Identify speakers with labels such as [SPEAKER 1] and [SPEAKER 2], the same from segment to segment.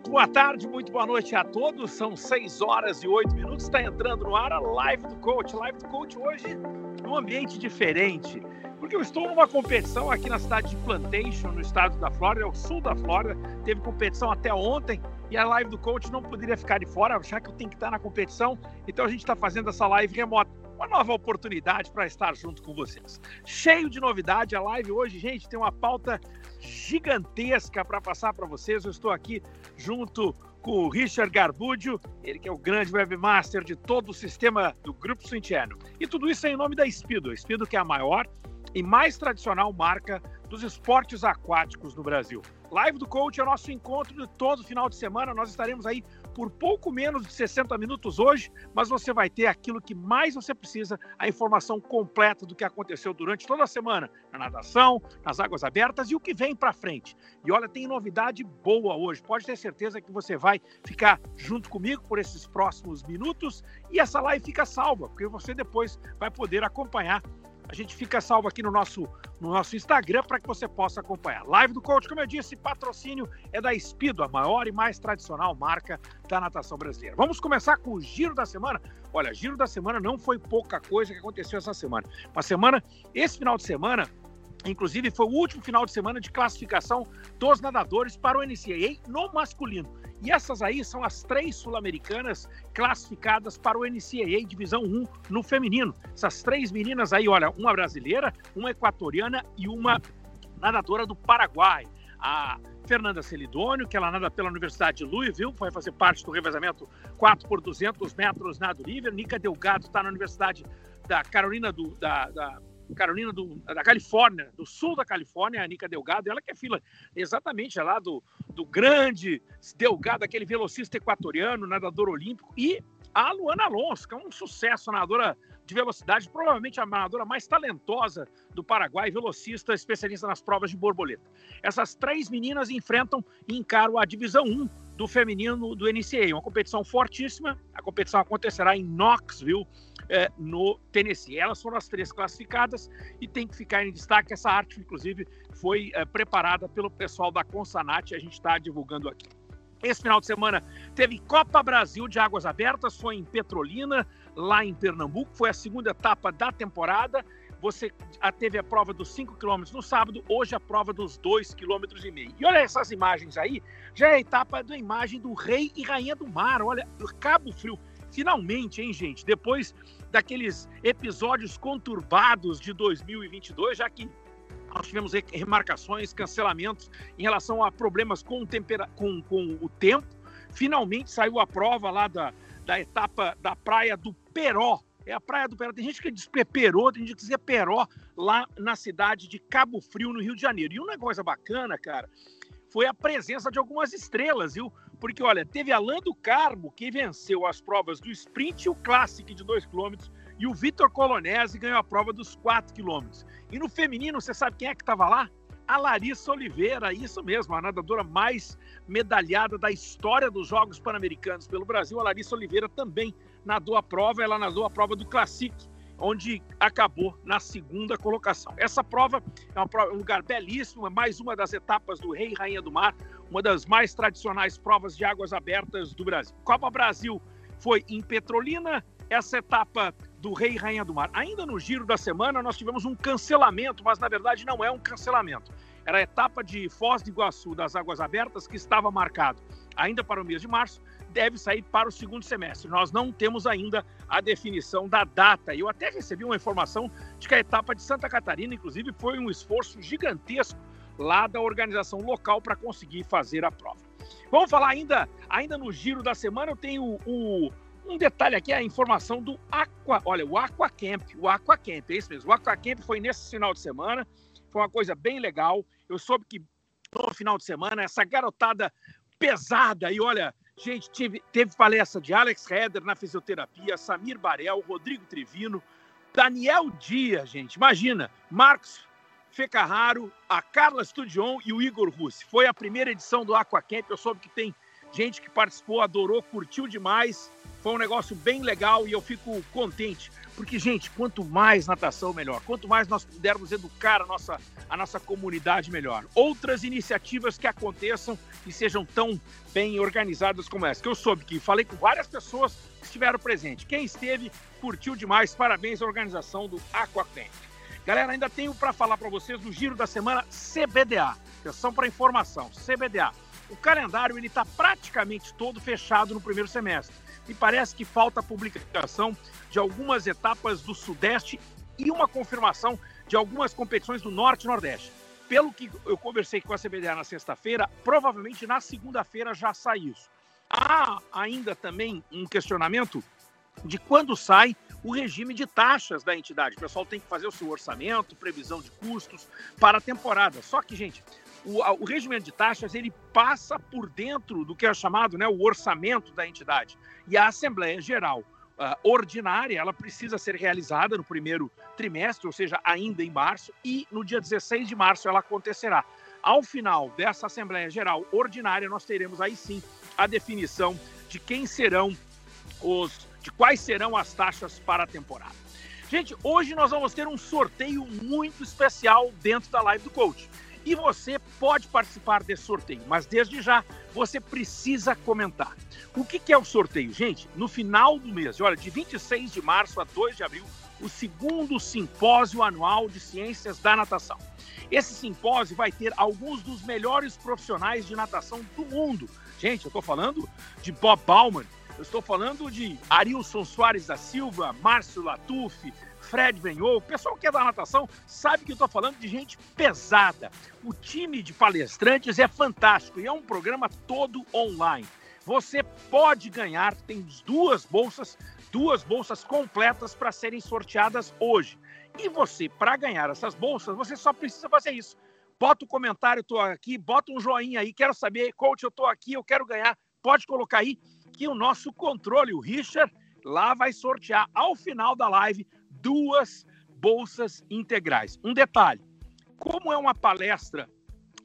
[SPEAKER 1] Muito boa tarde, muito boa noite a todos. São 6 horas e 8 minutos. Está entrando no ar a live do coach. Live do coach hoje num ambiente diferente. Porque eu estou numa competição aqui na cidade de Plantation, no estado da Flórida, é o sul da Flórida. Teve competição até ontem e a live do coach não poderia ficar de fora, já que eu tenho que estar na competição. Então a gente está fazendo essa live remota uma nova oportunidade para estar junto com vocês. Cheio de novidade, a live hoje, gente, tem uma pauta gigantesca para passar para vocês. Eu estou aqui junto com o Richard Garbudio, ele que é o grande webmaster de todo o sistema do Grupo Swintiano. E tudo isso é em nome da Espido, Espido que é a maior e mais tradicional marca dos esportes aquáticos no Brasil. Live do Coach é o nosso encontro de todo final de semana. Nós estaremos aí por pouco menos de 60 minutos hoje, mas você vai ter aquilo que mais você precisa, a informação completa do que aconteceu durante toda a semana, na natação, nas águas abertas e o que vem para frente. E olha, tem novidade boa hoje. Pode ter certeza que você vai ficar junto comigo por esses próximos minutos e essa live fica salva, porque você depois vai poder acompanhar a gente fica salvo aqui no nosso, no nosso Instagram para que você possa acompanhar. Live do Coach, como eu disse, patrocínio é da Espido, a maior e mais tradicional marca da natação brasileira. Vamos começar com o giro da semana. Olha, giro da semana não foi pouca coisa que aconteceu essa semana. Uma semana, esse final de semana, inclusive foi o último final de semana de classificação dos nadadores para o NCAA no masculino. E essas aí são as três sul-americanas classificadas para o NCAA Divisão 1 no feminino. Essas três meninas aí, olha, uma brasileira, uma equatoriana e uma nadadora do Paraguai. A Fernanda Celidônio, que ela nada pela Universidade de Louisville, vai fazer parte do revezamento 4 por 200 metros nado livre. Nica Delgado está na Universidade da Carolina do, da, da Carolina do, da Califórnia, do sul da Califórnia, a Nica Delgado, ela que é fila exatamente lá do, do grande Delgado, aquele velocista equatoriano, nadador olímpico, e a Luana Alonso, que é um sucesso, nadadora de velocidade, provavelmente a nadadora mais talentosa do Paraguai, velocista, especialista nas provas de borboleta. Essas três meninas enfrentam e encaram a divisão 1 do feminino do NCAA, uma competição fortíssima. A competição acontecerá em Knoxville, é, no Tennessee. Elas foram as três classificadas e tem que ficar em destaque. Essa arte, inclusive, foi é, preparada pelo pessoal da Consanat, a gente está divulgando aqui. Esse final de semana teve Copa Brasil de Águas Abertas, foi em Petrolina, lá em Pernambuco, foi a segunda etapa da temporada. Você teve a prova dos 5 km no sábado, hoje a prova dos 2,5 km e meio. E olha essas imagens aí, já é a etapa da imagem do rei e rainha do mar, olha, Cabo Frio. Finalmente, hein, gente? Depois daqueles episódios conturbados de 2022, já que nós tivemos remarcações, cancelamentos em relação a problemas com, tempera... com, com o tempo. Finalmente saiu a prova lá da, da etapa da praia do Peró. É a praia do Peró. Tem gente que diz Peró, tem gente que diz Peró, lá na cidade de Cabo Frio, no Rio de Janeiro. E uma coisa bacana, cara, foi a presença de algumas estrelas, viu? Porque, olha, teve Alain do Carmo, que venceu as provas do sprint e o Classic de 2 km, e o Vitor Colonese ganhou a prova dos 4 km. E no feminino, você sabe quem é que estava lá? A Larissa Oliveira, isso mesmo, a nadadora mais medalhada da história dos Jogos Pan-Americanos pelo Brasil. A Larissa Oliveira também nadou a prova, ela nadou a prova do Classic onde acabou na segunda colocação. Essa prova é prova, um lugar belíssimo, é mais uma das etapas do Rei e Rainha do Mar, uma das mais tradicionais provas de águas abertas do Brasil. Copa Brasil foi em Petrolina, essa etapa do Rei e Rainha do Mar. Ainda no giro da semana, nós tivemos um cancelamento, mas na verdade não é um cancelamento. Era a etapa de Foz do Iguaçu das Águas Abertas que estava marcado ainda para o mês de março, deve sair para o segundo semestre. Nós não temos ainda a definição da data. Eu até recebi uma informação de que a etapa de Santa Catarina, inclusive, foi um esforço gigantesco lá da organização local para conseguir fazer a prova. Vamos falar ainda, ainda no giro da semana, eu tenho o, um detalhe aqui, a informação do Aqua, olha, o Aqua Camp, o Aqua Camp, é isso mesmo, o Aqua Camp foi nesse final de semana, foi uma coisa bem legal, eu soube que no final de semana, essa garotada pesada, e olha, Gente, tive, teve palestra de Alex Heder na fisioterapia, Samir Barel, Rodrigo Trevino, Daniel Dias, gente. Imagina, Marcos Fecarraro, a Carla Studion e o Igor Russi. Foi a primeira edição do Aquacamp. Eu soube que tem gente que participou, adorou, curtiu demais. Foi um negócio bem legal e eu fico contente. Porque, gente, quanto mais natação, melhor. Quanto mais nós pudermos educar a nossa, a nossa comunidade, melhor. Outras iniciativas que aconteçam e sejam tão bem organizadas como essa. Que eu soube que falei com várias pessoas que estiveram presentes. Quem esteve, curtiu demais. Parabéns à organização do Aquacamp. Galera, ainda tenho para falar para vocês do giro da semana CBDA. Atenção para informação, CBDA. O calendário ele está praticamente todo fechado no primeiro semestre e parece que falta a publicação de algumas etapas do Sudeste e uma confirmação de algumas competições do Norte e Nordeste. Pelo que eu conversei com a CBDA na sexta-feira, provavelmente na segunda-feira já sai isso. Há ainda também um questionamento de quando sai o regime de taxas da entidade. O pessoal tem que fazer o seu orçamento, previsão de custos para a temporada. Só que, gente, o, o regimento de taxas ele passa por dentro do que é chamado né, o orçamento da entidade. E a Assembleia Geral uh, ordinária ela precisa ser realizada no primeiro trimestre, ou seja, ainda em março, e no dia 16 de março ela acontecerá. Ao final dessa Assembleia Geral ordinária, nós teremos aí sim a definição de quem serão os de quais serão as taxas para a temporada. Gente, hoje nós vamos ter um sorteio muito especial dentro da live do coach. E você pode participar desse sorteio, mas desde já você precisa comentar. O que, é o sorteio? Gente, no final do mês, olha, de 26 de março a 2 de abril, o segundo simpósio anual de ciências da natação. Esse simpósio vai ter alguns dos melhores profissionais de natação do mundo. Gente, eu estou falando de Bob Bauman, eu estou falando de Arilson Soares da Silva, Márcio Latuf, Fred Benhou, o pessoal que é da natação sabe que eu estou falando de gente pesada. O time de palestrantes é fantástico e é um programa todo online. Você pode ganhar, tem duas bolsas, duas bolsas completas para serem sorteadas hoje. E você, para ganhar essas bolsas, você só precisa fazer isso. Bota o um comentário, estou aqui, bota um joinha aí, quero saber, coach, eu estou aqui, eu quero ganhar. Pode colocar aí que o nosso controle, o Richard, lá vai sortear ao final da live duas bolsas integrais. Um detalhe: como é uma palestra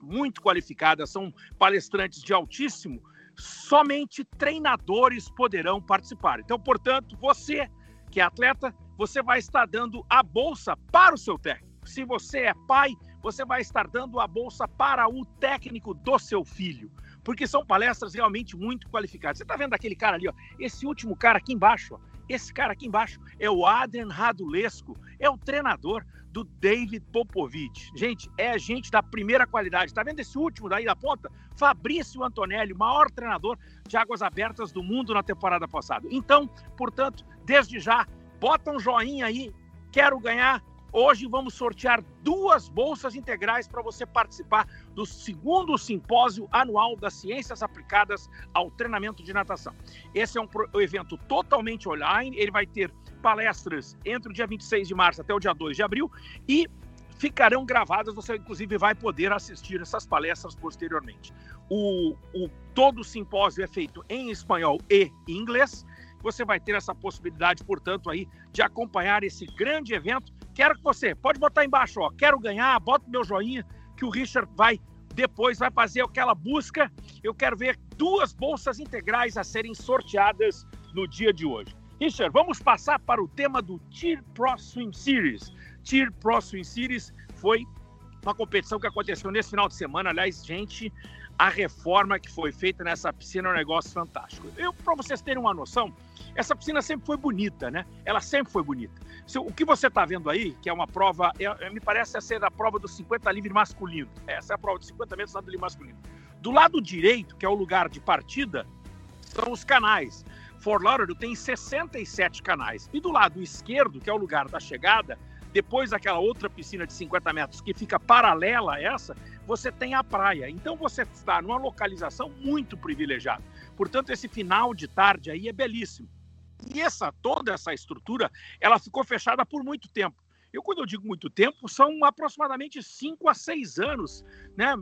[SPEAKER 1] muito qualificada, são palestrantes de altíssimo, somente treinadores poderão participar. Então, portanto, você que é atleta, você vai estar dando a bolsa para o seu técnico. Se você é pai, você vai estar dando a bolsa para o técnico do seu filho porque são palestras realmente muito qualificadas. Você está vendo aquele cara ali, ó, esse último cara aqui embaixo, ó, esse cara aqui embaixo é o Adrian Radulesco, é o treinador do David Popovich. Gente, é gente da primeira qualidade. Está vendo esse último daí da ponta? Fabrício Antonelli, maior treinador de águas abertas do mundo na temporada passada. Então, portanto, desde já, bota um joinha aí, quero ganhar Hoje vamos sortear duas bolsas integrais para você participar do segundo simpósio anual das ciências aplicadas ao treinamento de natação. Esse é um evento totalmente online, ele vai ter palestras entre o dia 26 de março até o dia 2 de abril e ficarão gravadas, você inclusive vai poder assistir essas palestras posteriormente. O, o todo o simpósio é feito em espanhol e inglês. Você vai ter essa possibilidade, portanto, aí de acompanhar esse grande evento Quero que você, pode botar embaixo, ó, quero ganhar, bota meu joinha, que o Richard vai depois vai fazer aquela busca. Eu quero ver duas bolsas integrais a serem sorteadas no dia de hoje. Richard, vamos passar para o tema do Tier Pro Swim Series. Tier Pro Swim Series foi uma competição que aconteceu nesse final de semana. Aliás, gente, a reforma que foi feita nessa piscina é um negócio fantástico. Eu, para vocês terem uma noção, essa piscina sempre foi bonita, né? Ela sempre foi bonita. O que você está vendo aí, que é uma prova, é, é, me parece ser a prova dos 50 livre masculino. Essa é a prova de 50 metros nado livre masculino. Do lado direito, que é o lugar de partida, são os canais. Fort Lauderdale tem 67 canais. E do lado esquerdo, que é o lugar da chegada, depois daquela outra piscina de 50 metros que fica paralela a essa, você tem a praia. Então você está numa localização muito privilegiada. Portanto, esse final de tarde aí é belíssimo. E essa toda essa estrutura, ela ficou fechada por muito tempo. Eu, quando eu digo muito tempo, são aproximadamente 5 a 6 anos. Né?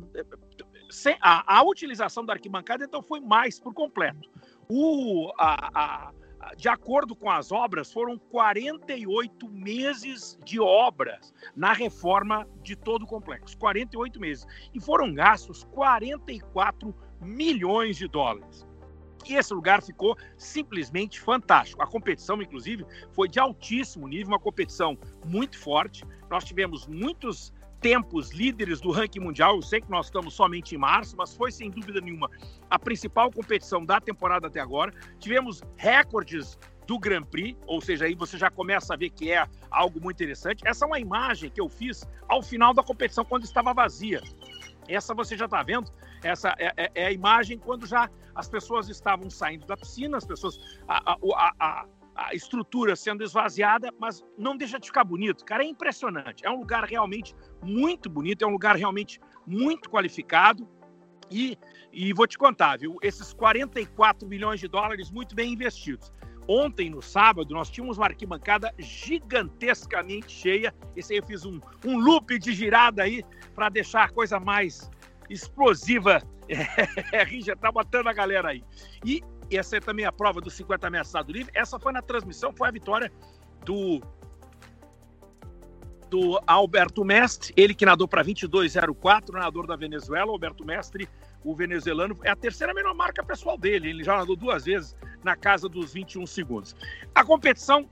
[SPEAKER 1] A, a, utilização da arquibancada, então, foi mais por completo. O, a, a, de acordo com as obras, foram 48 meses de obras na reforma de todo o complexo. 48 meses. E foram gastos 44 milhões de dólares. E esse lugar ficou simplesmente fantástico. A competição, inclusive, foi de altíssimo nível, uma competição muito forte. Nós tivemos muitos tempos líderes do ranking mundial. Eu sei que nós estamos somente em março, mas foi sem dúvida nenhuma a principal competição da temporada até agora. Tivemos recordes do Grand Prix, ou seja, aí você já começa a ver que é algo muito interessante. Essa é uma imagem que eu fiz ao final da competição, quando estava vazia. Essa você já está vendo, essa é, é, é, a imagem quando já as pessoas estavam saindo da piscina, as pessoas. A, a, a, a, estrutura sendo esvaziada, mas não deixa de ficar bonito. Cara, é impressionante. É um lugar realmente muito bonito, é um lugar realmente muito qualificado. E, e vou te contar, viu? Esses 44 milhões de dólares muito bem investidos. Ontem, no sábado, nós tínhamos uma arquibancada gigantescamente cheia. Esse aí eu fiz um, um loop de girada aí para deixar a coisa mais explosiva. É, já tá botando a galera aí. E essa é também a prova dos 50 metros nado livre. Essa foi na transmissão, foi a vitória do do Alberto Mestre, ele que nadou para 22,04, nadador da Venezuela, Alberto Mestre, o venezuelano, é a terceira melhor marca pessoal dele, ele já nadou duas vezes na casa dos 21 segundos. A competição,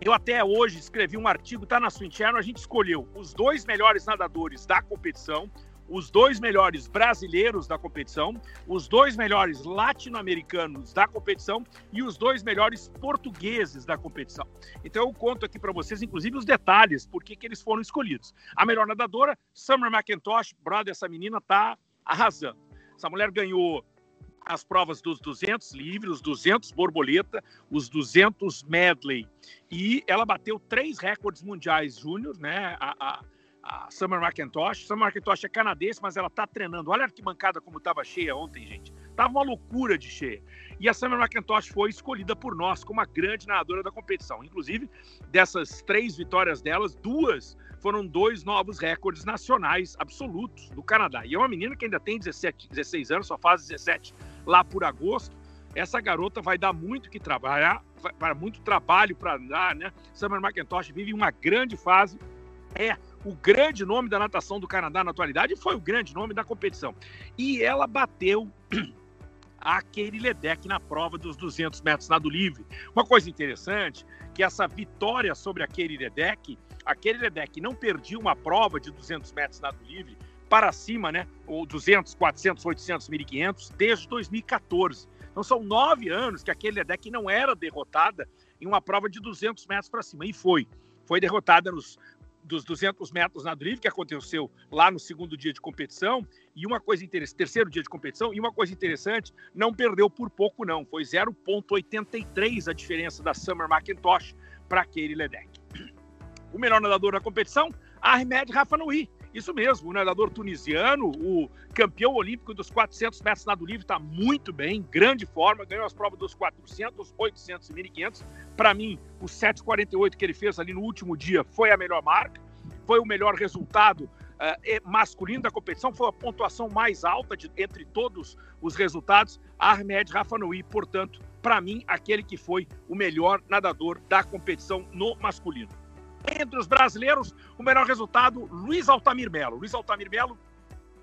[SPEAKER 1] eu até hoje escrevi um artigo, está na Swing Channel, a gente escolheu os dois melhores nadadores da competição, os dois melhores brasileiros da competição, os dois melhores latino-americanos da competição e os dois melhores portugueses da competição. Então eu conto aqui para vocês, inclusive, os detalhes, por que eles foram escolhidos. A melhor nadadora, Summer McIntosh, brother, essa menina tá arrasando. Essa mulher ganhou as provas dos 200 livres, os 200 borboleta, os 200 medley. E ela bateu três recordes mundiais júnior, né? A, a, a Summer McIntosh. Summer McIntosh é canadense, mas ela tá treinando. Olha a arquibancada como estava cheia ontem, gente. Tava uma loucura de cheia. E a Summer McIntosh foi escolhida por nós como a grande nadadora da competição. Inclusive, dessas três vitórias delas, duas foram dois novos recordes nacionais absolutos do Canadá. E é uma menina que ainda tem 17, 16 anos, só faz 17 lá por agosto. Essa garota vai dar muito que trabalhar, vai, muito trabalho para dar, né? Summer McIntosh vive uma grande fase. É o grande nome da natação do Canadá na atualidade e foi o grande nome da competição. E ela bateu a Keiri Ledeck na prova dos 200 metros nado livre. Uma coisa interessante, que essa vitória sobre a Keiri Ledeck, a Keiri Ledeck não perdia uma prova de 200 metros nado livre para cima, né? Ou 200, 400, 800, 1500, desde 2014. Então são nove anos que a Keiri Ledeck não era derrotada em uma prova de 200 metros para cima. E foi. Foi derrotada nos dos 200 metros na livre, que aconteceu lá no segundo dia de competição, e uma coisa interessante, terceiro dia de competição, e uma coisa interessante, não perdeu por pouco não, foi 0.83 a diferença da Summer McIntosh para Keiri Ledeck. O melhor nadador da competição, Ahmed Rafanoui, isso mesmo, o nadador tunisiano, o campeão olímpico dos 400 metros nado livre, está muito bem, grande forma, ganhou as provas dos 400, 800 e 1500. Para mim, o 7,48 que ele fez ali no último dia foi a melhor marca, foi o melhor resultado uh, masculino da competição, foi a pontuação mais alta de, entre todos os resultados. Ahmed Rafanoui, portanto, para mim, aquele que foi o melhor nadador da competição no masculino. Entre os brasileiros, o melhor resultado, Luiz Altamir Melo. Luiz Altamir Melo,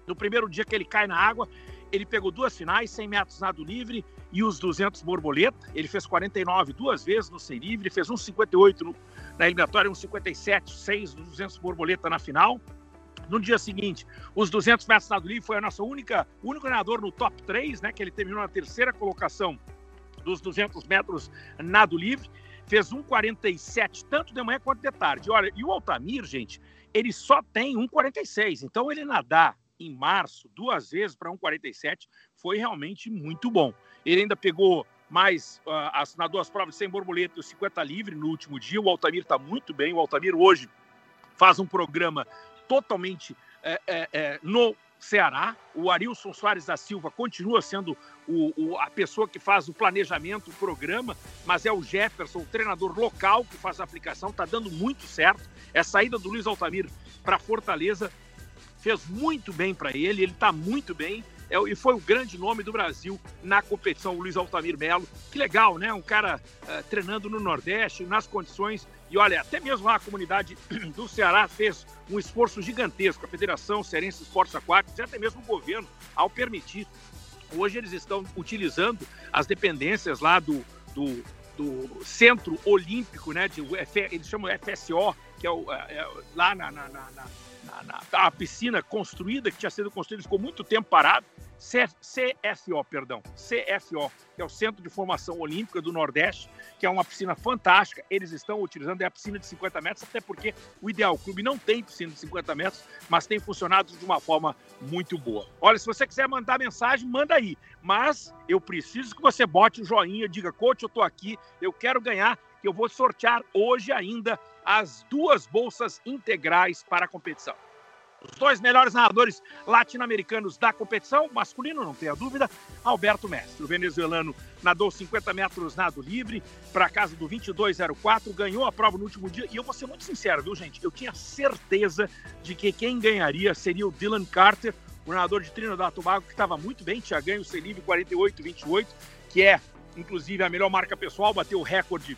[SPEAKER 1] no primeiro dia que ele cai na água, ele pegou duas finais, 100 metros nado livre e os 200 borboleta. Ele fez 49 duas vezes no 100 livre, fez 1,58 no, na eliminatória, 1,57, 6 nos 200 borboleta na final. No dia seguinte, os 200 metros nado livre foi a nossa única, único nadador no top 3, né, que ele terminou na terceira colocação dos 200 metros nado livre fez 1,47 tanto de manhã quanto de tarde. Olha, e o Altamir, gente, ele só tem 1,46. Então ele nadar em março duas vezes para 1,47 foi realmente muito bom. Ele ainda pegou mais uh, as, nadou as provas sem borboleta e os 50 livre no último dia. O Altamir está muito bem. O Altamir hoje faz um programa totalmente é, é, é, no Ceará. O Arilson Soares da Silva continua sendo o, o, a pessoa que faz o planejamento, o programa, mas é o Jefferson, o treinador local, que faz a aplicação. Está dando muito certo. É saída do Luiz Altamir para Fortaleza fez muito bem para ele, ele está muito bem. É, e foi o grande nome do Brasil na competição, o Luiz Altamir Melo. Que legal, né? Um cara uh, treinando no Nordeste, nas condições. E olha, até mesmo a comunidade do Ceará fez um esforço gigantesco. A Federação Cearense Esportes Aquáticos e até mesmo o governo, ao permitir Hoje eles estão utilizando as dependências lá do, do, do Centro Olímpico, né? De, eles chamam FSO, que é, o, é, é lá na, na, na, na, na piscina construída, que tinha sido construída, ficou muito tempo parado. CFO, perdão, CFO, que é o Centro de Formação Olímpica do Nordeste, que é uma piscina fantástica. Eles estão utilizando é a piscina de 50 metros, até porque o Ideal Clube não tem piscina de 50 metros, mas tem funcionado de uma forma muito boa. Olha, se você quiser mandar mensagem, manda aí. Mas eu preciso que você bote o joinha, diga, coach, eu tô aqui, eu quero ganhar, que eu vou sortear hoje ainda as duas bolsas integrais para a competição. Os dois melhores nadadores latino-americanos da competição, masculino, não tenha dúvida, Alberto Mestre. O venezuelano nadou 50 metros nado livre para casa do 22,04, ganhou a prova no último dia. E eu vou ser muito sincero, viu, gente? Eu tinha certeza de que quem ganharia seria o Dylan Carter, o nadador de Trinidad Tobago, que estava muito bem, tinha ganho o C-Livre 48,28, que é, inclusive, a melhor marca pessoal, bateu o recorde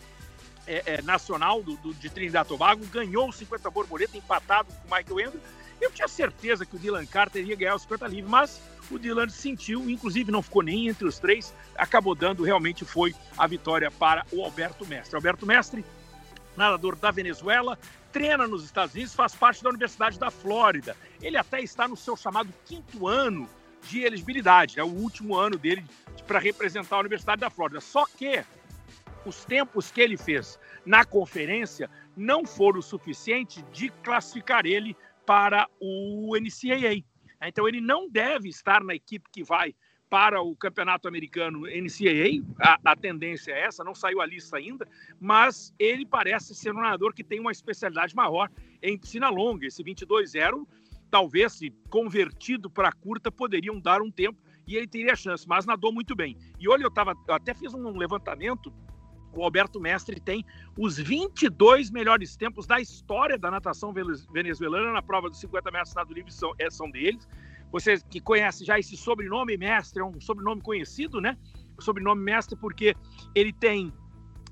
[SPEAKER 1] é, é, nacional do, do, de Trinidad Tobago, ganhou os 50 borboleta, empatado com o Michael Endo. Eu tinha certeza que o Dylan Carter ia ganhar os 50 livres, mas o Dylan sentiu, inclusive não ficou nem entre os três, acabou dando, realmente foi a vitória para o Alberto Mestre. Alberto Mestre, nadador da Venezuela, treina nos Estados Unidos, faz parte da Universidade da Flórida. Ele até está no seu chamado quinto ano de elegibilidade, é né? o último ano dele para representar a Universidade da Flórida. Só que os tempos que ele fez na conferência não foram o suficiente de classificar ele para o NCAA. Então ele não deve estar na equipe que vai para o campeonato americano NCAA, a, a, tendência é essa, não saiu a lista ainda, mas ele parece ser um nadador que tem uma especialidade maior em piscina longa. Esse 22-0, talvez, se convertido para curta, poderiam dar um tempo e ele teria chance, mas nadou muito bem. E olha, eu, tava, eu até fiz um levantamento o Alberto Mestre tem os 22 melhores tempos da história da natação venezuelana na prova dos 50 metros nado livre são, é, são deles. Você que conhece já esse sobrenome Mestre, é um sobrenome conhecido, né? O sobrenome Mestre porque ele tem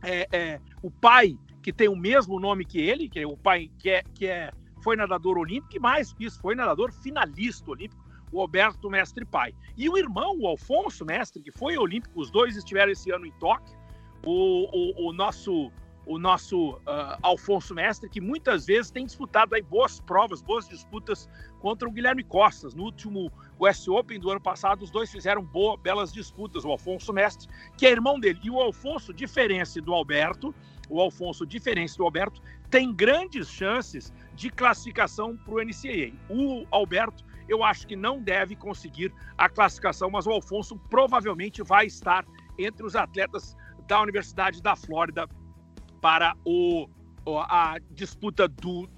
[SPEAKER 1] é, é, o pai que tem o mesmo nome que ele, que é o pai que é, que é foi nadador olímpico e mais que isso, foi nadador finalista olímpico, o Alberto Mestre pai. E o irmão, o Alfonso Mestre, que foi olímpico, os dois estiveram esse ano em Tóquio, o, o, o nosso o nosso uh, Alfonso Mestre, que muitas vezes tem disputado aí boas provas, boas disputas contra o Guilherme Costas. No último US Open do ano passado, os dois fizeram boas, belas disputas. O Alfonso Mestre, que é irmão dele, e o Alfonso, diferente do Alberto, o Alfonso, diferente do Alberto, tem grandes chances de classificação para o NCAA. O Alberto, eu acho que não deve conseguir a classificação, mas o Alfonso provavelmente vai estar entre os atletas da Universidade da Flórida para o, a disputa do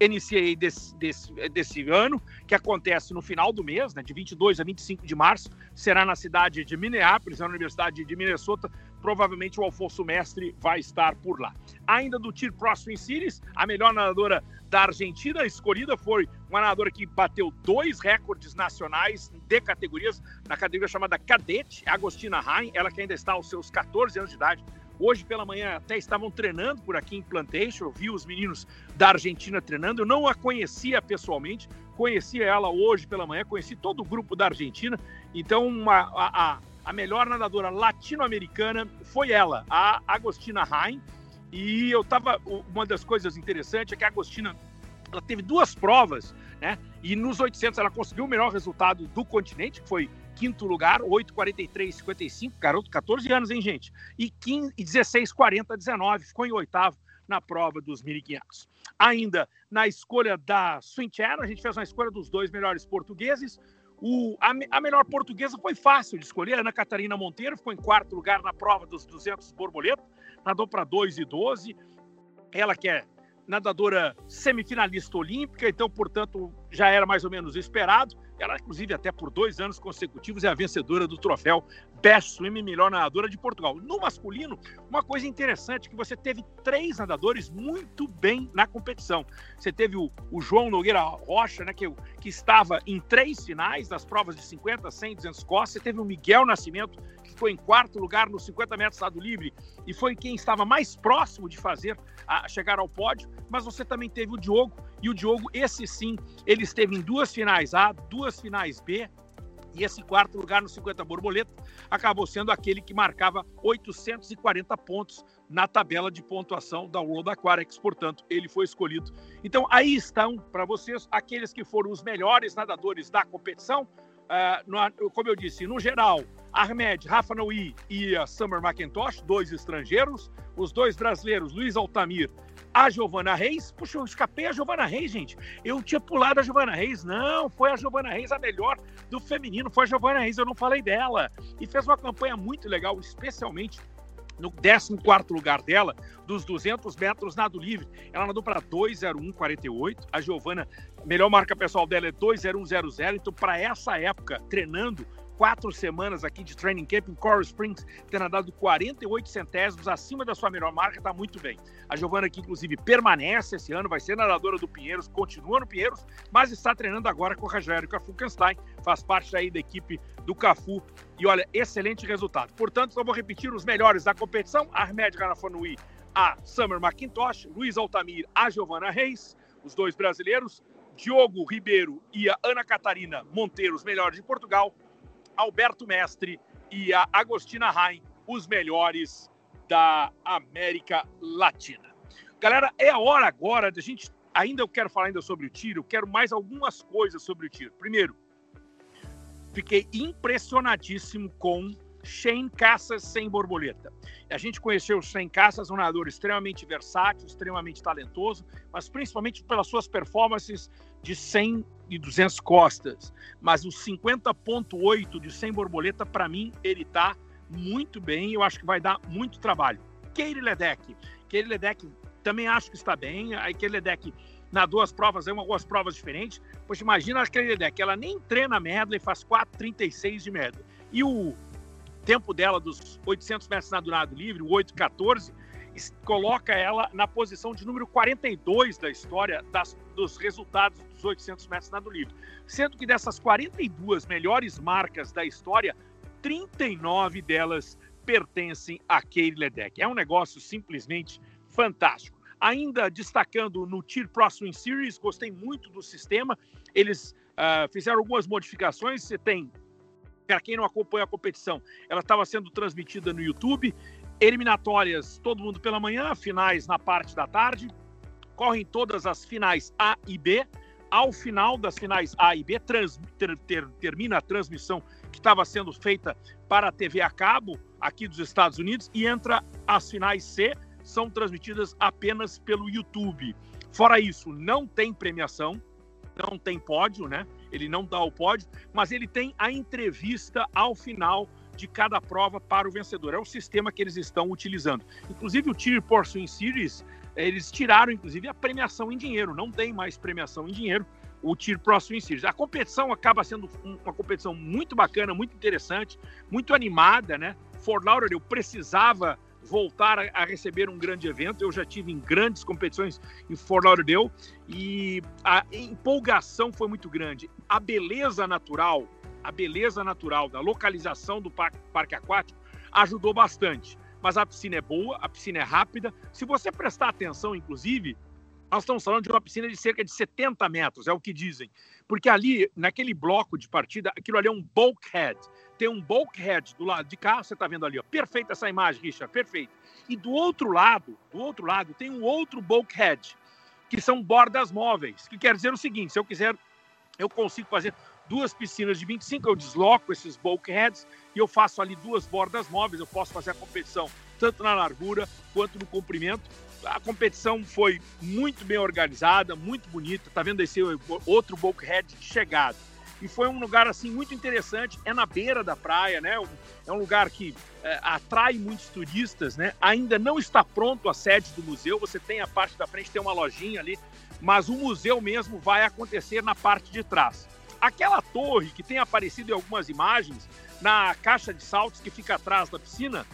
[SPEAKER 1] NCAA desse, desse, desse ano, que acontece no final do mês, né, de 22 a 25 de março, será na cidade de Minneapolis, na Universidade de Minnesota. Provavelmente o Alfonso Mestre vai estar por lá. Ainda do Tier Pro Twin Series, a melhor nadadora da Argentina escolhida foi uma nadadora que bateu dois recordes nacionais de categorias, na categoria chamada cadete, Agostina Rain, ela que ainda está aos seus 14 anos de idade. Hoje pela manhã até estavam treinando por aqui em Plantation, eu vi os meninos da Argentina treinando, eu não a conhecia pessoalmente, conhecia ela hoje pela manhã, conheci todo o grupo da Argentina, então uma, a, a, a melhor nadadora latino-americana foi ela, a Agostina Rain, e eu tava. Uma das coisas interessantes é que a Agostina ela teve duas provas, né? E nos 800 ela conseguiu o melhor resultado do continente, que foi quinto lugar, 8,43,55, garoto, 14 anos, hein, gente? E 15, 16,40, 19, ficou em oitavo na prova dos 1.500. Ainda na escolha da Swing Channel, a gente fez uma escolha dos dois melhores portugueses. O, a, a, melhor portuguesa foi fácil de escolher. Ana Catarina Monteiro ficou em quarto lugar na prova dos 200 borboleta nadou para 2 e 12. Ela que é nadadora semifinalista olímpica, então, portanto, já era mais ou menos esperado. Ela, inclusive, até por dois anos consecutivos, é a vencedora do troféu Best Swim Melhor Nadadora de Portugal. No masculino, uma coisa interessante que você teve três nadadores muito bem na competição. Você teve o, o João Nogueira Rocha, né, que, que estava em três finais das provas de 50, 100, 200 costas. Você teve o Miguel Nascimento, que ficou em quarto lugar nos 50 metros estado livre e foi quem estava mais próximo de fazer a chegar ao pódio. Mas você também teve o Diogo, e o Diogo, esse sim, ele esteve em duas finais A, duas finais B, E esse quarto lugar no 50 borboleta acabou sendo aquele que marcava 840 pontos na tabela de pontuação da World Aquatics, portanto, ele foi escolhido. Então, aí estão para vocês aqueles que foram os melhores nadadores da competição. Uh, no, como eu disse, no geral, Ahmed, Rafa Noui e a Summer McIntosh, dois estrangeiros. Os dois brasileiros, Luiz Altamir a Giovana Reis. Puxa, eu escapei a Giovana Reis, gente. Eu tinha pulado a Giovana Reis. Não, foi a Giovana Reis a melhor do feminino. Foi a Giovana Reis, eu não falei dela. E fez uma campanha muito legal, especialmente no 14 lugar dela, dos 200 metros nado livre. Ela nadou para 2,01,48. A Giovana, melhor marca pessoal dela é 2,01,00. Então, para essa época, treinando, quatro semanas aqui de training camp em Coral Springs, ter nadado 48 centésimos acima da sua melhor marca, está muito bem. A Giovana aqui, inclusive, permanece esse ano, vai ser nadadora do Pinheiros, continua no Pinheiros, mas está treinando agora com o Rogério Cafukenstein, faz parte aí da equipe do Cafu. E olha, excelente resultado. Portanto, eu vou repetir os melhores da competição: Ahmed Ganafonui, a Summer McIntosh, Luiz Altamir, a Giovana Reis, os dois brasileiros, Diogo Ribeiro e a Ana Catarina Monteiro, os melhores de Portugal, Alberto Mestre e a Agostina Rain, os melhores da América Latina. Galera, é a hora agora de a gente. Ainda eu quero falar ainda sobre o tiro, quero mais algumas coisas sobre o tiro. Primeiro, fiquei impressionadíssimo com Shane Cassas sem borboleta. A gente conheceu o Shane Cassas, um nadador extremamente versátil, extremamente talentoso, mas principalmente pelas suas performances de 100 e 200 costas. Mas o 50.8 de 100 borboleta, para mim, ele está muito bem eu acho que vai dar muito trabalho. Keire Ledeck. Keire Ledeck também acho que está bem. A Keire Ledeck nadou as provas, é algumas provas diferentes. Poxa, imagina a Keire Ledeck, ela nem treina medley, faz 4,36 de medley. E o tempo dela dos 800 metros nado livre, o 8,14, coloca ela na posição de número 42 da história das, dos resultados dos 800 metros nado livre. Sendo que dessas 42 melhores marcas da história, 39 delas pertencem a Keir Ledeck. É um negócio simplesmente fantástico. Ainda destacando no Tier Swim Series, gostei muito do sistema. Eles uh, fizeram algumas modificações. Você tem para quem não acompanha a competição, ela estava sendo transmitida no YouTube. Eliminatórias, todo mundo pela manhã, finais na parte da tarde. Correm todas as finais A e B. Ao final das finais A e B, trans, ter, ter, termina a transmissão que estava sendo feita para a TV a cabo aqui dos Estados Unidos e entra as finais C, são transmitidas apenas pelo YouTube. Fora isso, não tem premiação, não tem pódio, né? Ele não dá o pódio, mas ele tem a entrevista ao final de cada prova para o vencedor. É o sistema que eles estão utilizando. Inclusive o Tier Porcelain Series, eles tiraram inclusive a premiação em dinheiro, não tem mais premiação em dinheiro. O Tier Pro Series. A competição acaba sendo uma competição muito bacana, muito interessante, muito animada, né? Fort Lauderdale precisava voltar a, receber um grande evento. Eu já tive em grandes competições em Fort Lauderdale e a empolgação foi muito grande. A beleza natural a beleza natural da localização do parque, parque aquático ajudou bastante. Mas a piscina é boa, a piscina é rápida. Se você prestar atenção, inclusive, nós estamos falando de uma piscina de cerca de 70 metros, é o que dizem. Porque ali, naquele bloco de partida, aquilo ali é um bulkhead. Tem um bulkhead do lado de cá, você está vendo ali, ó. Perfeita essa imagem, Richard, perfeito. E do outro lado, do outro lado, tem um outro bulkhead, que são bordas móveis, que quer dizer o seguinte, se eu quiser, eu consigo fazer duas piscinas de 25, eu desloco esses bulkheads e eu faço ali duas bordas móveis, eu posso fazer a competição tanto na largura quanto no comprimento. A competição foi muito bem organizada, muito bonita. Tá vendo esse outro bulkhead de chegada? E foi um lugar assim muito interessante. É na beira da praia, né? É um lugar que é, atrai muitos turistas, né? Ainda não está pronto a sede do museu. Você tem a parte da frente, tem uma lojinha ali, mas o museu mesmo vai acontecer na parte de trás. Aquela torre que tem aparecido em algumas imagens na caixa de saltos que fica atrás da piscina,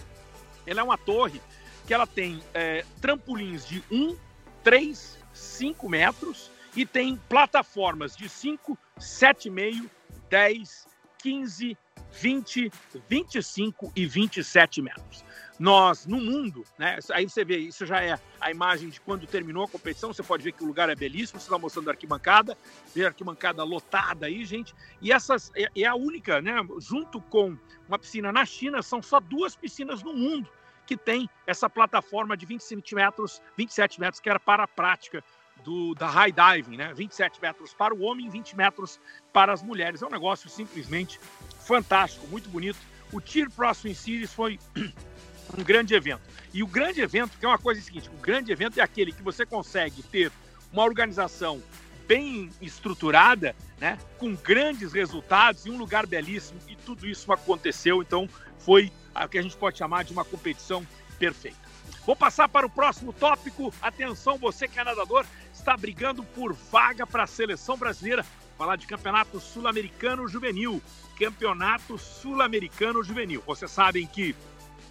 [SPEAKER 1] ela é uma torre que ela tem é, trampolins de 1, 3, 5 metros e tem plataformas de 5, 7,5, 10, 15, 20, 25 e 27 metros. Nós, no mundo, né? Aí você vê, isso já é a imagem de quando terminou a competição. Você pode ver que o lugar é belíssimo. Você está mostrando a arquibancada, vê a arquibancada lotada aí, gente. E essas é, é a única, né? Junto com uma piscina na China, são só duas piscinas no mundo que tem essa plataforma de 27 metros, 27 metros, que era para a prática do, da high diving, né? 27 metros para o homem, 20 metros para as mulheres. É um negócio simplesmente fantástico, muito bonito. O Tier Pro Twin Series foi um grande evento. E o grande evento, que é uma coisa seguinte, o grande evento é aquele que você consegue ter uma organização bem estruturada, né, com grandes resultados e um lugar belíssimo e tudo isso aconteceu, então foi o que a gente pode chamar de uma competição perfeita. Vou passar para o próximo tópico. Atenção, você que é nadador, está brigando por vaga para a seleção brasileira. Falar de Campeonato Sul-Americano Juvenil. Campeonato Sul-Americano Juvenil. Vocês sabem que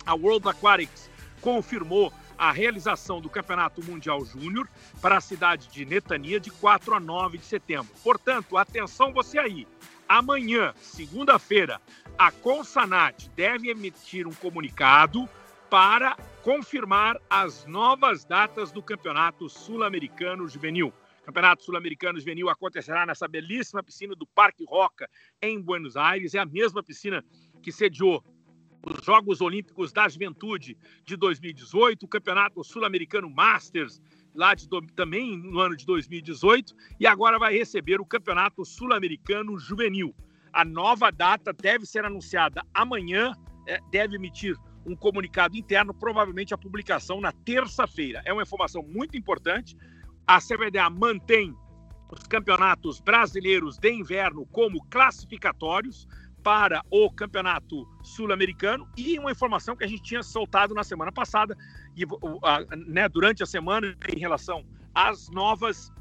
[SPEAKER 1] a World Aquatics confirmou a realização do Campeonato Mundial Júnior para a cidade de Netania de 4 a 9 de setembro. Portanto, atenção você aí. Amanhã, segunda-feira, a Consanat deve emitir um comunicado para confirmar as novas datas do Campeonato Sul-Americano Juvenil. O Campeonato Sul-Americano Juvenil acontecerá nessa belíssima piscina do Parque Roca, em Buenos Aires. É a mesma piscina que sediou os Jogos Olímpicos da Juventude de 2018, o Campeonato Sul-Americano Masters, lá de, também no ano de 2018, e agora vai receber o Campeonato Sul-Americano Juvenil. A nova data deve ser anunciada amanhã, é, deve emitir um comunicado interno, provavelmente a publicação na terça-feira. É uma informação muito importante. A CBDA mantém os campeonatos brasileiros de inverno como classificatórios para o Campeonato Sul-Americano e uma informação que a gente tinha soltado na semana passada e né, durante a semana em relação às novas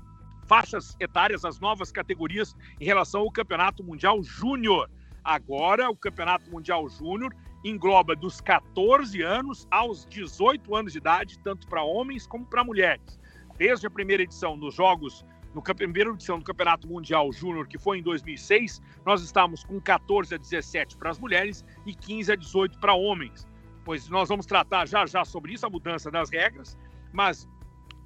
[SPEAKER 1] faixas etárias, as novas categorias em relação ao Campeonato Mundial Júnior. Agora, o Campeonato Mundial Júnior engloba dos 14 anos aos 18 anos de idade, tanto para homens como para mulheres. Desde a primeira edição dos Jogos no primeira edição do Campeonato Mundial Júnior, que foi em 2006, nós estávamos com 14 a 17 para as mulheres e 15 a 18 para homens. Pois nós vamos tratar já já sobre isso, a mudança das regras, mas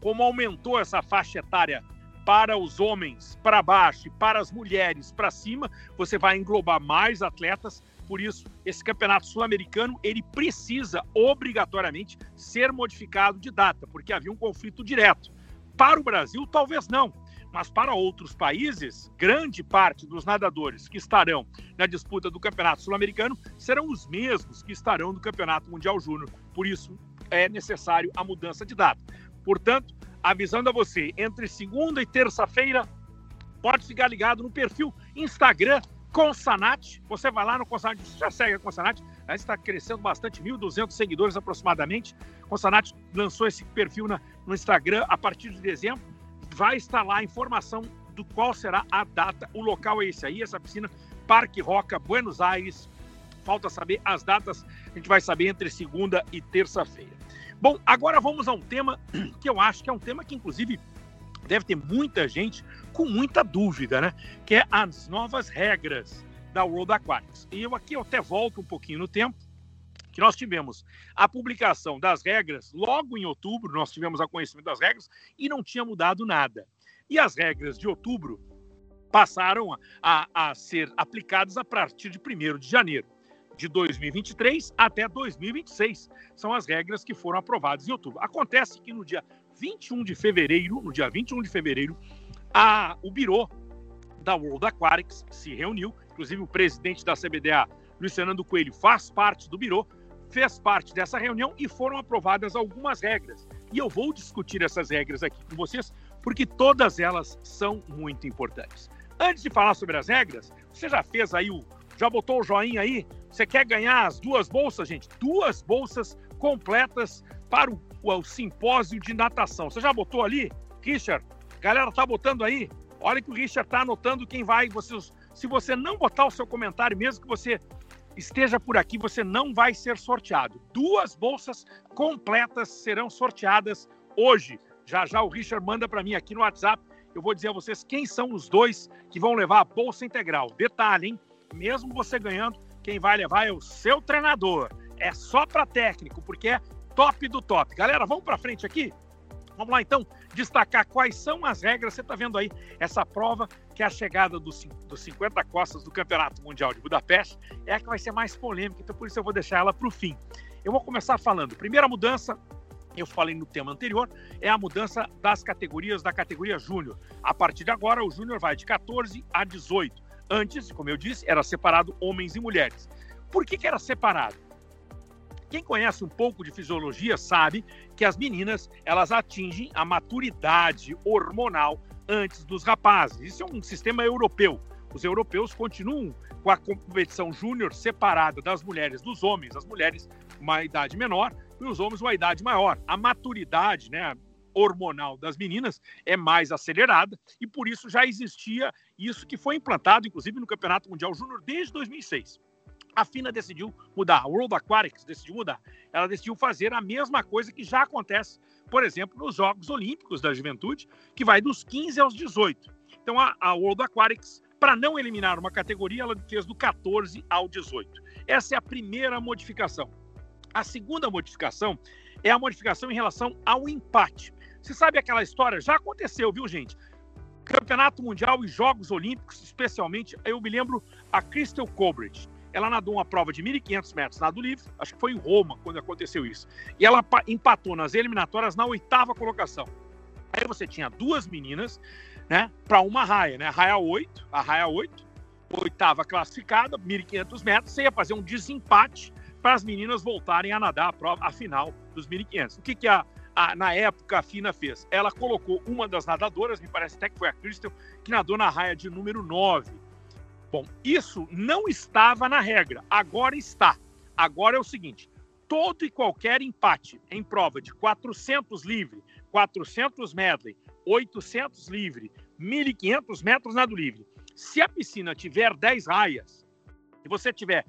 [SPEAKER 1] como aumentou essa faixa etária para os homens para baixo e para as mulheres para cima, você vai englobar mais atletas. Por isso, esse campeonato sul-americano ele precisa obrigatoriamente ser modificado de data, porque havia um conflito direto. Para o Brasil, talvez não, mas para outros países, grande parte dos nadadores que estarão na disputa do Campeonato Sul-Americano serão os mesmos que estarão no Campeonato Mundial Júnior. Por isso, é necessário a mudança de data. Portanto, avisando a você, entre segunda e terça-feira, pode ficar ligado no perfil Instagram Consanat. Você vai lá no Consanat, já segue a Consanat, ela está crescendo bastante, 1.200 seguidores aproximadamente. Consanat lançou esse perfil na, no Instagram a partir de dezembro vai estar lá a informação do qual será a data. O local é esse aí, essa piscina, Parque Roca, Buenos Aires. Falta saber as datas, a gente vai saber entre segunda e terça-feira. Bom, agora vamos a um tema que eu acho que é um tema que, inclusive, deve ter muita gente com muita dúvida, né? Que é as novas regras da World Aquatics. E eu aqui eu até volto um pouquinho no tempo, que nós tivemos a publicação das regras logo em outubro, nós tivemos a conhecimento das regras e não tinha mudado nada. E as regras de outubro passaram a, a ser aplicadas a partir de 1 de janeiro de 2023 até 2026. São as regras que foram aprovadas em outubro. Acontece que no dia 21 de fevereiro, no dia 21 de fevereiro, a, o Biro da World Aquatics se reuniu, inclusive o presidente da CBDA, Luiz Fernando Coelho, faz parte do Biro, fez parte dessa reunião e foram aprovadas algumas regras. E eu vou discutir essas regras aqui com vocês, porque todas elas são muito importantes. Antes de falar sobre as regras, você já fez aí o. Já botou o joinha aí? Você quer ganhar as duas bolsas, gente? Duas bolsas completas para o, o simpósio de natação. Você já botou ali? Richard, galera tá botando aí? Olha que o Richard tá anotando quem vai. Você, se você não botar o seu comentário, mesmo que você esteja por aqui, você não vai ser sorteado. Duas bolsas completas serão sorteadas hoje. Já já o Richard manda para mim aqui no WhatsApp. Eu vou dizer a vocês quem são os dois que vão levar a bolsa integral. Detalhe, hein? mesmo você ganhando, quem vai levar é o seu treinador. É só para técnico, porque é top do top. Galera, vamos para frente aqui? Vamos lá então destacar quais são as regras. Você está vendo aí essa prova que é a chegada dos, dos 50 costas do Campeonato Mundial de Budapeste é a que vai ser mais polêmica, então por isso eu vou deixar ela para o fim. Eu vou começar falando. Primeira mudança, eu falei no tema anterior, é a mudança das categorias da categoria Júnior. A partir de agora, o Júnior vai de 14 a 18. Antes, como eu disse, era separado homens e mulheres. Por que, que era separado? Quem conhece um pouco de fisiologia sabe que as meninas elas atingem a maturidade hormonal antes dos rapazes. Isso é um sistema europeu. Os europeus continuam com a competição júnior separada das mulheres dos homens, as mulheres uma idade menor e os homens uma idade maior. A maturidade, né, hormonal das meninas é mais acelerada e por isso já existia isso que foi implantado inclusive no Campeonato Mundial Júnior desde 2006 a FINA decidiu mudar, a World Aquatics decidiu mudar. Ela decidiu fazer a mesma coisa que já acontece, por exemplo, nos Jogos Olímpicos da Juventude, que vai dos 15 aos 18. Então a, a World Aquatics, para não eliminar uma categoria, ela fez do 14 ao 18. Essa é a primeira modificação. A segunda modificação é a modificação em relação ao empate. Você sabe aquela história? Já aconteceu, viu, gente? Campeonato Mundial e Jogos Olímpicos, especialmente, eu me lembro a Crystal Colbridge ela nadou uma prova de 1.500 metros nado livre, acho que foi em Roma quando aconteceu isso. E ela empatou nas eliminatórias na oitava colocação. Aí você tinha duas meninas, né, para uma raia, né? Raia 8, a raia 8, oitava classificada, 1.500 metros, você ia fazer um desempate para as meninas voltarem a nadar a prova, a final dos 1.500. O que que a, a, na época a FINA fez? Ela colocou uma das nadadoras, me parece até que foi a Crystal, que nadou na raia de número 9 Bom, isso não estava na regra, agora está. Agora é o seguinte: todo e qualquer empate em prova de 400 livre, 400 medley, 800 livre, 1.500 metros nado livre, se a piscina tiver 10 raias e você tiver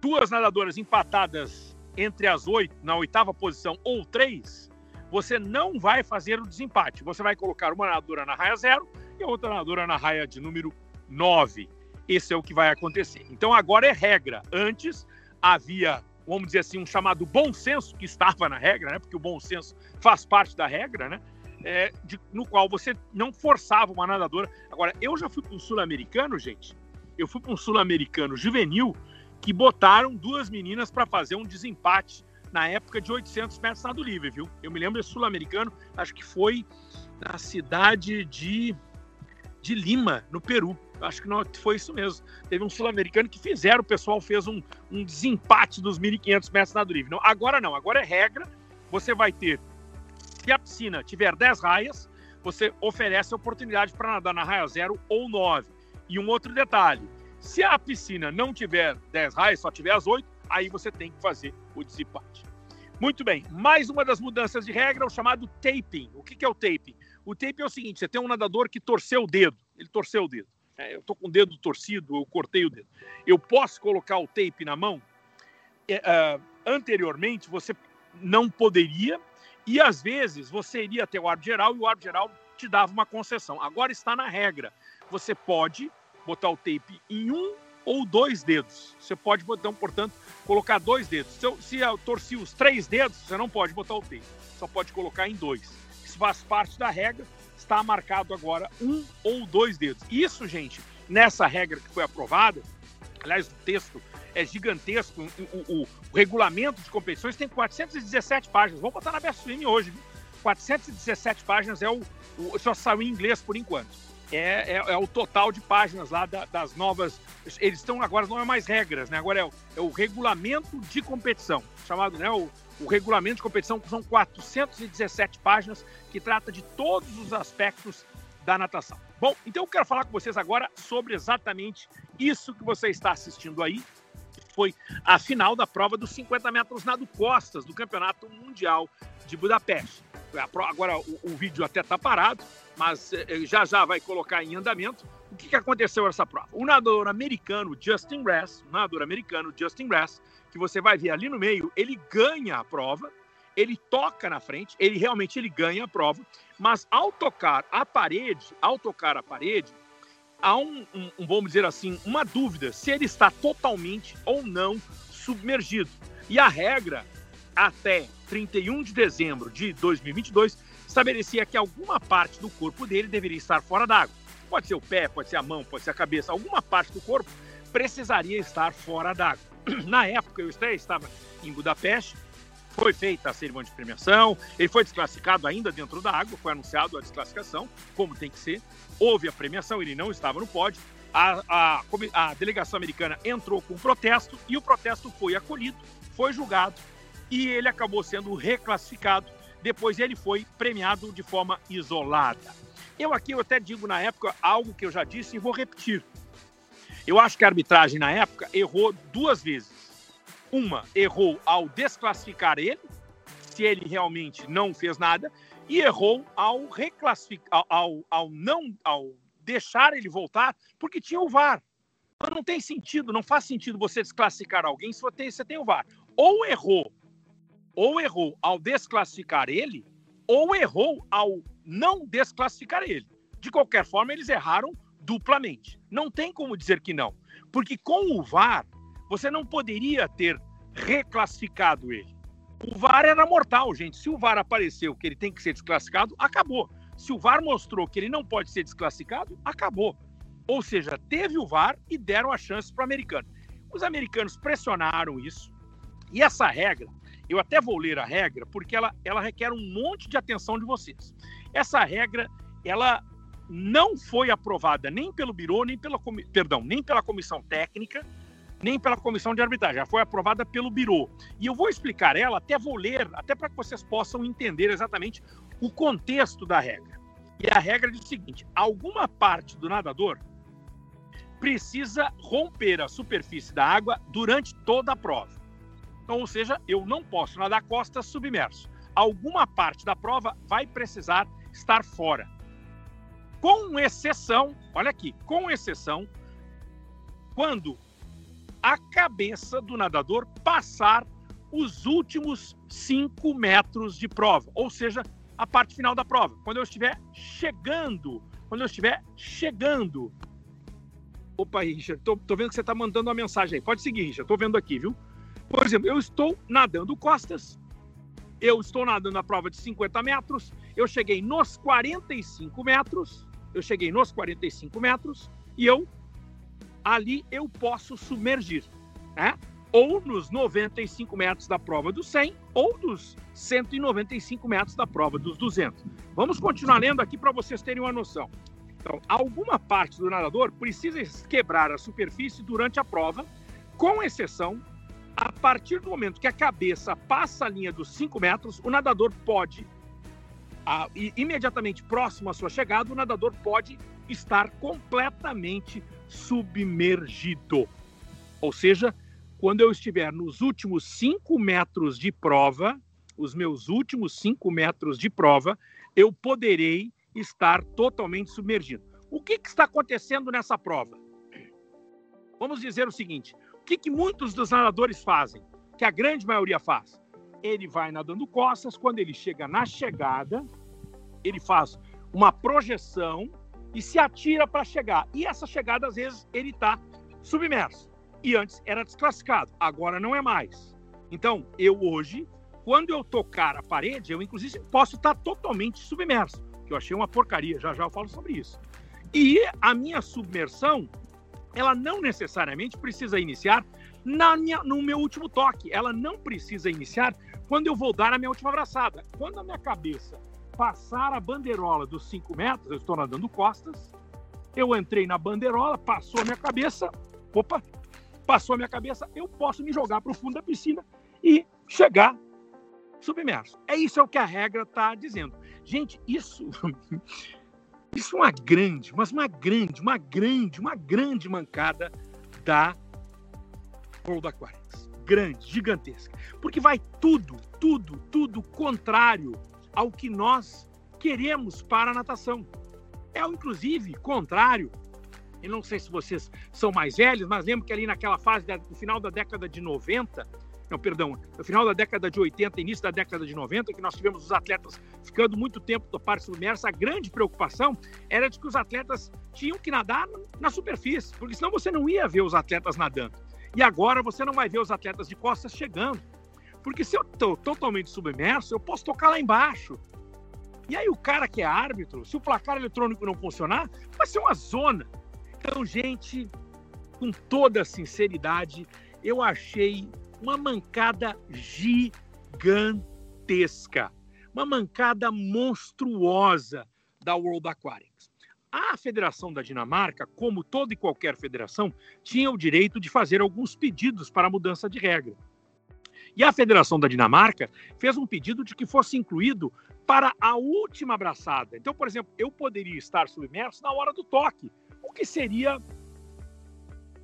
[SPEAKER 1] duas nadadoras empatadas entre as oito, na oitava posição, ou três, você não vai fazer o desempate. Você vai colocar uma nadadora na raia zero e outra nadadora na raia de número 9 esse é o que vai acontecer. Então agora é regra. Antes havia, vamos dizer assim, um chamado bom senso que estava na regra, né? Porque o bom senso faz parte da regra, né? É, de, no qual você não forçava uma nadadora. Agora, eu já fui para um sul-americano, gente. Eu fui para um sul-americano juvenil que botaram duas meninas para fazer um desempate na época de 800 metros nado livre, viu? Eu me lembro desse sul-americano, acho que foi na cidade de, de Lima, no Peru acho que não foi isso mesmo. Teve um sul-americano que fizeram, o pessoal fez um, um desempate dos 1.500 metros nado livre. Não, agora não, agora é regra. Você vai ter, se a piscina tiver 10 raias, você oferece a oportunidade para nadar na raia 0 ou 9. E um outro detalhe: se a piscina não tiver 10 raias, só tiver as 8, aí você tem que fazer o desempate. Muito bem, mais uma das mudanças de regra, o chamado taping. O que é o taping? O taping é o seguinte: você tem um nadador que torceu o dedo, ele torceu o dedo. É, eu estou com o dedo torcido, eu cortei o dedo. Eu posso colocar o tape na mão? É, uh, anteriormente, você não poderia, e às vezes você iria até o árbitro geral e o árbitro geral te dava uma concessão. Agora está na regra. Você pode botar o tape em um ou dois dedos. Você pode, então, portanto, colocar dois dedos. Se eu, se eu torci os três dedos, você não pode botar o tape. Só pode colocar em dois. Isso faz parte da regra está marcado agora um ou dois dedos. Isso, gente, nessa regra que foi aprovada, aliás, o texto é gigantesco, o, o, o regulamento de competições tem 417 páginas. Vamos botar na Best hoje. 417 páginas é o, o, só saiu em inglês por enquanto. É, é, é, o total de páginas lá da, das novas. Eles estão agora não é mais regras, né? Agora é o, é o regulamento de competição, chamado né, o, o regulamento de competição são 417 páginas que trata de todos os aspectos da natação. Bom, então eu quero falar com vocês agora sobre exatamente isso que você está assistindo aí. Foi a final da prova dos 50 metros nado costas do Campeonato Mundial de Budapeste. Agora o, o vídeo até está parado, mas eh, eh, já já vai colocar em andamento. O que, que aconteceu nessa prova? O nadador americano Justin o nadador americano Justin Ress, que você vai ver ali no meio, ele ganha a prova, ele toca na frente, ele realmente ele ganha a prova, mas ao tocar a parede, ao tocar a parede, há um, um, vamos dizer assim, uma dúvida se ele está totalmente ou não submergido. E a regra, até 31 de dezembro de 2022, estabelecia que alguma parte do corpo dele deveria estar fora d'água. Pode ser o pé, pode ser a mão, pode ser a cabeça, alguma parte do corpo precisaria estar fora d'água. Na época, eu estava em Budapeste, foi feita a cerimônia de premiação, ele foi desclassificado ainda dentro da água, foi anunciado a desclassificação, como tem que ser. Houve a premiação, ele não estava no pódio. A, a, a delegação americana entrou com um protesto e o protesto foi acolhido, foi julgado e ele acabou sendo reclassificado. Depois ele foi premiado de forma isolada. Eu aqui eu até digo na época algo que eu já disse e vou repetir. Eu acho que a arbitragem na época errou duas vezes. Uma, errou ao desclassificar ele, se ele realmente não fez nada, e errou ao reclassificar, ao, ao não, ao deixar ele voltar, porque tinha o VAR. Mas não tem sentido, não faz sentido você desclassificar alguém se você tem, você tem o VAR. Ou errou, ou errou ao desclassificar ele, ou errou ao não desclassificar ele. De qualquer forma, eles erraram duplamente. Não tem como dizer que não, porque com o VAR você não poderia ter reclassificado ele. O VAR era mortal, gente. Se o VAR apareceu que ele tem que ser desclassificado, acabou. Se o VAR mostrou que ele não pode ser desclassificado, acabou. Ou seja, teve o VAR e deram a chance para o americano. Os americanos pressionaram isso. E essa regra, eu até vou ler a regra, porque ela, ela requer um monte de atenção de vocês. Essa regra, ela não foi aprovada nem pelo Biro, nem pela, perdão, nem pela comissão técnica, nem pela comissão de arbitragem, já foi aprovada pelo Biro. E eu vou explicar ela, até vou ler, até para que vocês possam entender exatamente o contexto da regra. E a regra diz o seguinte: alguma parte do nadador precisa romper a superfície da água durante toda a prova. Então, ou seja, eu não posso nadar costas submerso. Alguma parte da prova vai precisar estar fora. Com exceção, olha aqui, com exceção, quando a cabeça do nadador passar os últimos 5 metros de prova, ou seja, a parte final da prova. Quando eu estiver chegando, quando eu estiver chegando. Opa, Richard, tô, tô vendo que você está mandando uma mensagem aí. Pode seguir, Richard, tô vendo aqui, viu? Por exemplo, eu estou nadando costas, eu estou nadando na prova de 50 metros, eu cheguei nos 45 metros, eu cheguei nos 45 metros e eu ali eu posso submergir, né? Ou nos 95 metros da prova dos 100, ou nos 195 metros da prova dos 200. Vamos continuar lendo aqui para vocês terem uma noção. Então, alguma parte do nadador precisa quebrar a superfície durante a prova, com exceção, a partir do momento que a cabeça passa a linha dos 5 metros, o nadador pode, a, imediatamente próximo à sua chegada, o nadador pode estar completamente submergido. Ou seja, quando eu estiver nos últimos cinco metros de prova, os meus últimos cinco metros de prova, eu poderei estar totalmente submergido. O que, que está acontecendo nessa prova? Vamos dizer o seguinte: o que, que muitos dos nadadores fazem? Que a grande maioria faz? Ele vai nadando costas, quando ele chega na chegada, ele faz uma projeção e se atira para chegar. E essa chegada, às vezes, ele está submerso. E antes era desclassificado, agora não é mais. Então, eu hoje, quando eu tocar a parede, eu inclusive posso estar tá totalmente submerso, que eu achei uma porcaria, já já eu falo sobre isso. E a minha submersão, ela não necessariamente precisa iniciar na minha, no meu último toque, ela não precisa iniciar quando eu vou dar a minha última abraçada. Quando a minha cabeça passar a bandeirola dos 5 metros, eu estou nadando costas, eu entrei na bandeirola, passou a minha cabeça, opa, passou a minha cabeça, eu posso me jogar para o fundo da piscina e chegar submerso. É isso é o que a regra está dizendo. Gente, isso, isso é uma grande, mas uma grande, uma grande, uma grande mancada da World Aquatics. Grande, gigantesca. Porque vai tudo, tudo, tudo contrário ao que nós queremos para a natação. É, inclusive, contrário. Eu não sei se vocês são mais velhos, mas lembro que ali naquela fase, do final da década de 90, não, perdão, no final da década de 80, início da década de 90, que nós tivemos os atletas ficando muito tempo da parte submersa, a grande preocupação era de que os atletas tinham que nadar na superfície, porque senão você não ia ver os atletas nadando. E agora você não vai ver os atletas de costas chegando. Porque se eu estou totalmente submerso, eu posso tocar lá embaixo. E aí o cara que é árbitro, se o placar eletrônico não funcionar, vai ser uma zona. Então, gente, com toda sinceridade, eu achei uma mancada gigantesca, uma mancada monstruosa da World Aquatics. A Federação da Dinamarca, como toda e qualquer federação, tinha o direito de fazer alguns pedidos para a mudança de regra. E a Federação da Dinamarca fez um pedido de que fosse incluído para a última abraçada. Então, por exemplo, eu poderia estar submerso na hora do toque, o que seria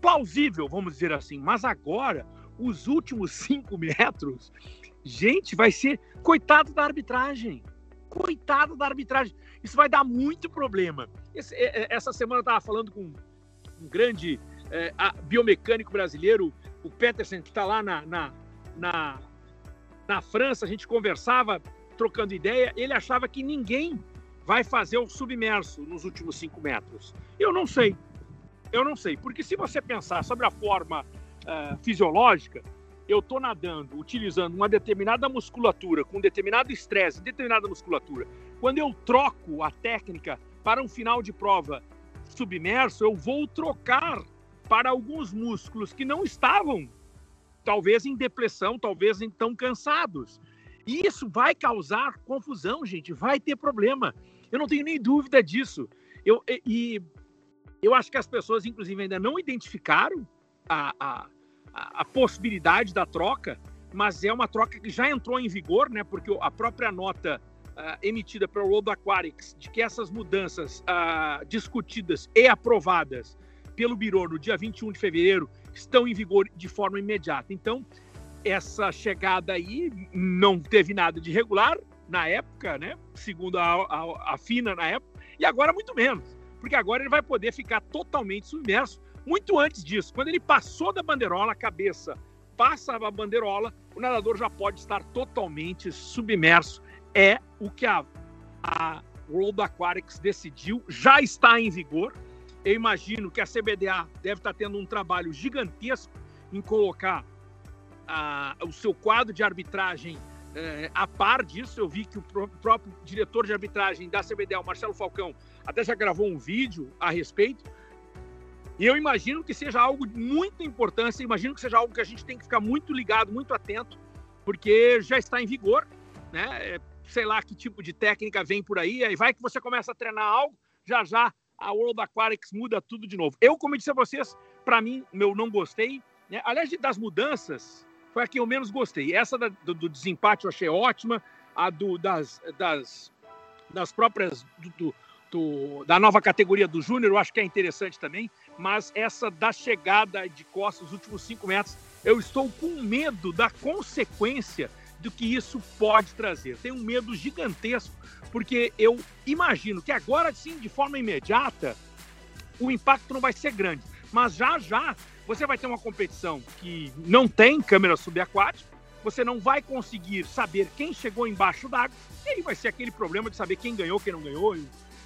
[SPEAKER 1] plausível, vamos dizer assim. Mas agora, os últimos cinco metros, gente, vai ser coitado da arbitragem. Coitado da arbitragem. Isso vai dar muito problema. Esse, é, é, essa semana eu estava falando com um grande é, biomecânico brasileiro, o Peterson, que está lá na, na, na, na França, a gente conversava, trocando ideia, ele achava que ninguém vai fazer o submerso nos últimos cinco metros. Eu não sei. Eu não sei, porque se você pensar sobre a forma uh, fisiológica, eu estou nadando utilizando uma determinada musculatura, com determinado estresse, determinada musculatura. Quando eu troco a técnica para um final de prova submerso, eu vou trocar para alguns músculos que não estavam, talvez em depressão, talvez tão cansados. E isso vai causar confusão, gente, vai ter problema. Eu não tenho nem dúvida disso. Eu, e, eu acho que as pessoas, inclusive, ainda não identificaram a, a, a possibilidade da troca, mas é uma troca que já entrou em vigor, né? Porque a própria nota uh, emitida pelo World Aquatics de que essas mudanças uh, discutidas e aprovadas pelo Biro no dia 21 de fevereiro estão em vigor de forma imediata. Então, essa chegada aí não teve nada de regular na época, né? Segundo a, a, a FINA na época, e agora muito menos porque agora ele vai poder ficar totalmente submerso. Muito antes disso, quando ele passou da bandeirola, a cabeça passa a bandeirola, o nadador já pode estar totalmente submerso. É o que a, a World Aquatics decidiu, já está em vigor. Eu imagino que a CBDA deve estar tendo um trabalho gigantesco em colocar a, o seu quadro de arbitragem é, a par disso. Eu vi que o próprio diretor de arbitragem da CBDA, o Marcelo Falcão, até já gravou um vídeo a respeito. E eu imagino que seja algo de muita importância, imagino que seja algo que a gente tem que ficar muito ligado, muito atento, porque já está em vigor, né? É, sei lá que tipo de técnica vem por aí, aí vai que você começa a treinar algo, já já a World Aquatics muda tudo de novo. Eu, como eu disse a vocês, para mim, eu não gostei. Né? Aliás, das mudanças, foi a que eu menos gostei. Essa do, do, desempate eu achei ótima, a do, das, das, das próprias do, do, da nova categoria do Júnior, eu acho que é interessante também, mas essa da chegada de costas, os últimos cinco metros, eu estou com medo da consequência do que isso pode trazer. Tenho um medo gigantesco, porque eu imagino que agora, sim, de forma imediata, o impacto não vai ser grande. Mas já já você vai ter uma competição que não tem câmera subaquática, você não vai conseguir saber quem chegou embaixo d'água, e aí vai ser aquele problema de saber quem ganhou, quem não ganhou,